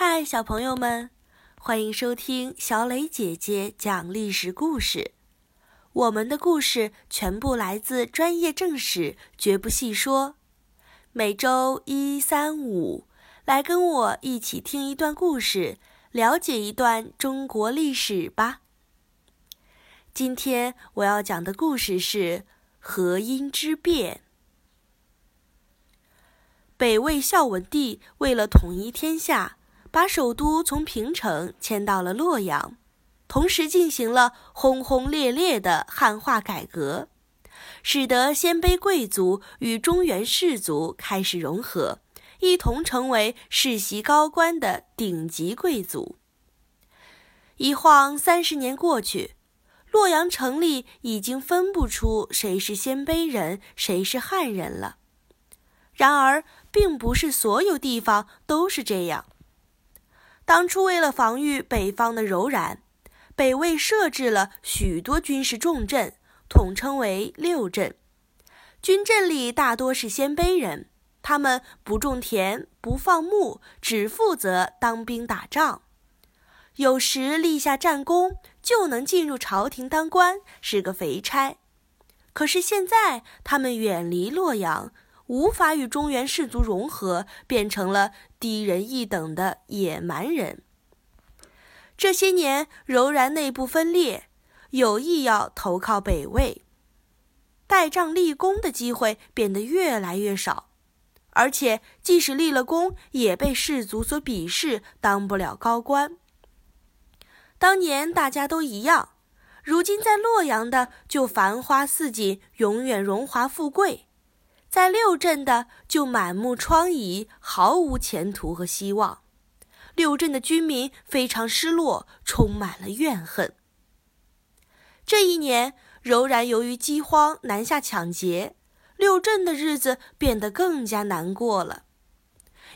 嗨，小朋友们，欢迎收听小磊姐姐讲历史故事。我们的故事全部来自专业正史，绝不细说。每周一、三、五，来跟我一起听一段故事，了解一段中国历史吧。今天我要讲的故事是河阴之变。北魏孝文帝为了统一天下。把首都从平城迁到了洛阳，同时进行了轰轰烈烈的汉化改革，使得鲜卑贵族与中原士族开始融合，一同成为世袭高官的顶级贵族。一晃三十年过去，洛阳城里已经分不出谁是鲜卑人，谁是汉人了。然而，并不是所有地方都是这样。当初为了防御北方的柔然，北魏设置了许多军事重镇，统称为六镇。军镇里大多是鲜卑人，他们不种田，不放牧，只负责当兵打仗。有时立下战功，就能进入朝廷当官，是个肥差。可是现在，他们远离洛阳。无法与中原士族融合，变成了低人一等的野蛮人。这些年，柔然内部分裂，有意要投靠北魏，代仗立功的机会变得越来越少，而且即使立了功，也被士族所鄙视，当不了高官。当年大家都一样，如今在洛阳的就繁花似锦，永远荣华富贵。在六镇的就满目疮痍，毫无前途和希望。六镇的居民非常失落，充满了怨恨。这一年，柔然由于饥荒南下抢劫，六镇的日子变得更加难过了。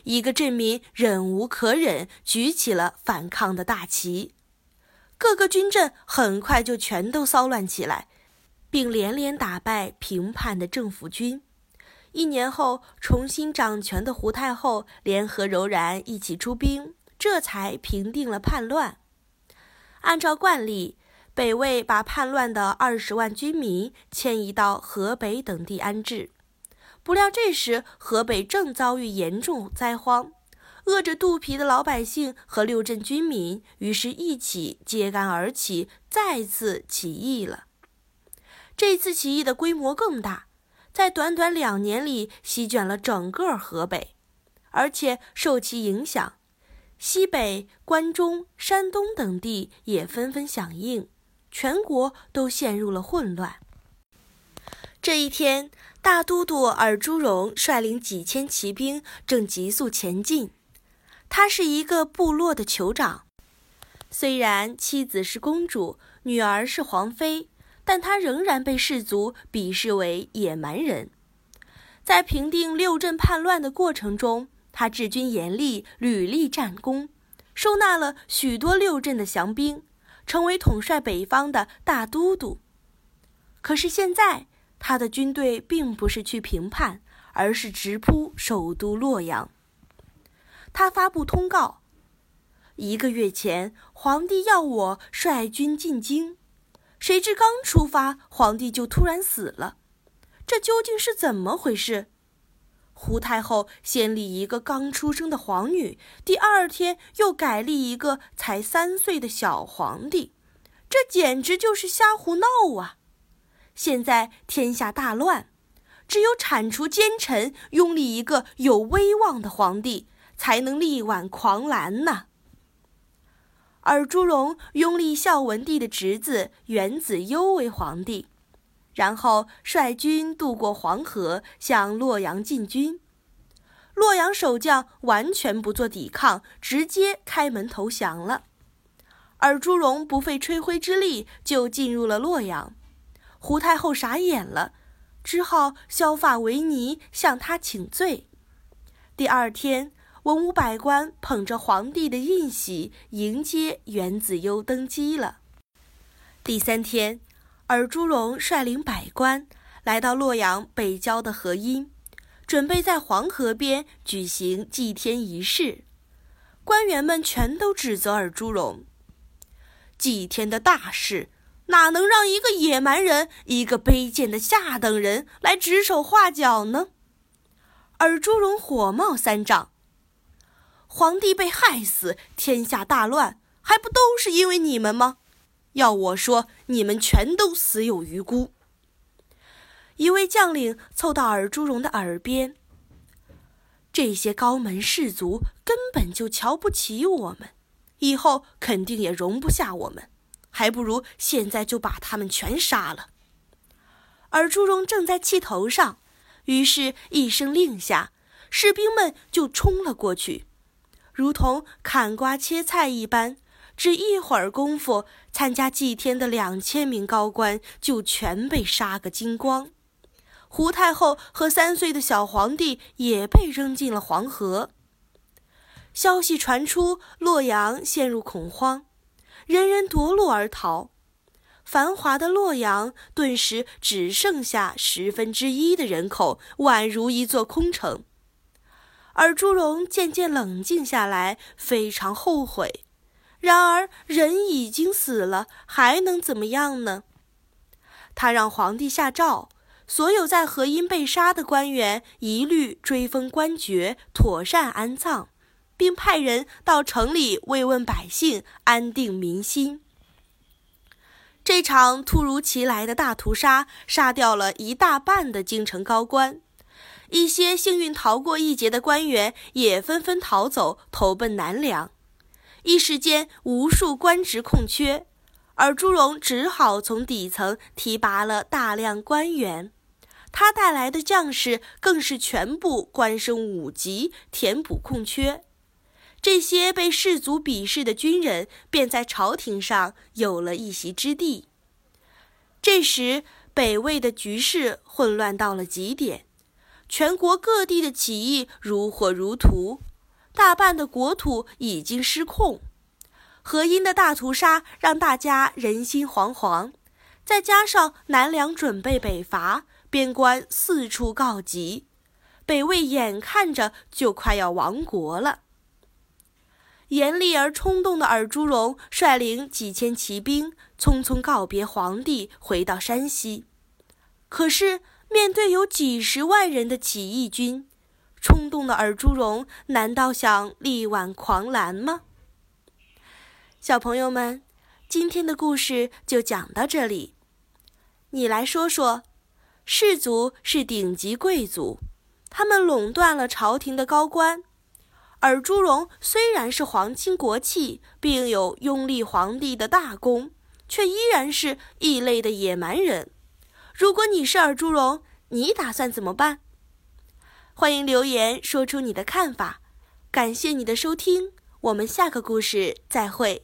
一个镇民忍无可忍，举起了反抗的大旗，各个军镇很快就全都骚乱起来，并连连打败平叛的政府军。一年后，重新掌权的胡太后联合柔然一起出兵，这才平定了叛乱。按照惯例，北魏把叛乱的二十万军民迁移到河北等地安置。不料这时河北正遭遇严重灾荒，饿着肚皮的老百姓和六镇军民于是一起揭竿而起，再次起义了。这次起义的规模更大。在短短两年里，席卷了整个河北，而且受其影响，西北、关中、山东等地也纷纷响应，全国都陷入了混乱。这一天，大都督尔朱荣率领几千骑兵正急速前进。他是一个部落的酋长，虽然妻子是公主，女儿是皇妃。但他仍然被士族鄙视为野蛮人。在平定六镇叛乱的过程中，他治军严厉，屡立战功，收纳了许多六镇的降兵，成为统帅北方的大都督。可是现在，他的军队并不是去平叛，而是直扑首都洛阳。他发布通告：一个月前，皇帝要我率军进京。谁知刚出发，皇帝就突然死了，这究竟是怎么回事？胡太后先立一个刚出生的皇女，第二天又改立一个才三岁的小皇帝，这简直就是瞎胡闹啊！现在天下大乱，只有铲除奸臣，拥立一个有威望的皇帝，才能力挽狂澜呢。尔朱荣拥立孝文帝的侄子元子攸为皇帝，然后率军渡过黄河，向洛阳进军。洛阳守将完全不做抵抗，直接开门投降了。尔朱荣不费吹灰之力就进入了洛阳，胡太后傻眼了，只好削发为尼向他请罪。第二天。文武百官捧着皇帝的印玺迎接元子攸登基了。第三天，尔朱荣率领百官来到洛阳北郊的河阴，准备在黄河边举行祭天仪式。官员们全都指责尔朱荣。祭天的大事，哪能让一个野蛮人、一个卑贱的下等人来指手画脚呢？尔朱荣火冒三丈。皇帝被害死，天下大乱，还不都是因为你们吗？要我说，你们全都死有余辜。一位将领凑到尔朱荣的耳边：“这些高门士族根本就瞧不起我们，以后肯定也容不下我们，还不如现在就把他们全杀了。”尔朱荣正在气头上，于是一声令下，士兵们就冲了过去，如同砍瓜切菜一般。只一会儿功夫，参加祭天的两千名高官就全被杀个精光。胡太后和三岁的小皇帝也被扔进了黄河。消息传出，洛阳陷入恐慌，人人夺路而逃。繁华的洛阳顿时只剩下十分之一的人口，宛如一座空城。而朱荣渐渐冷静下来，非常后悔。然而人已经死了，还能怎么样呢？他让皇帝下诏。所有在河阴被杀的官员一律追封官爵，妥善安葬，并派人到城里慰问百姓，安定民心。这场突如其来的大屠杀杀掉了一大半的京城高官，一些幸运逃过一劫的官员也纷纷逃走，投奔南梁。一时间，无数官职空缺。而朱荣只好从底层提拔了大量官员，他带来的将士更是全部官升五级，填补空缺。这些被士族鄙视的军人便在朝廷上有了一席之地。这时，北魏的局势混乱到了极点，全国各地的起义如火如荼，大半的国土已经失控。河阴的大屠杀让大家人心惶惶，再加上南梁准备北伐，边关四处告急，北魏眼看着就快要亡国了。严厉而冲动的尔朱荣率领几千骑兵，匆匆告别皇帝，回到山西。可是面对有几十万人的起义军，冲动的尔朱荣难道想力挽狂澜吗？小朋友们，今天的故事就讲到这里。你来说说，士族是顶级贵族，他们垄断了朝廷的高官。尔朱荣虽然是皇亲国戚，并有拥立皇帝的大功，却依然是异类的野蛮人。如果你是尔朱荣，你打算怎么办？欢迎留言说出你的看法。感谢你的收听，我们下个故事再会。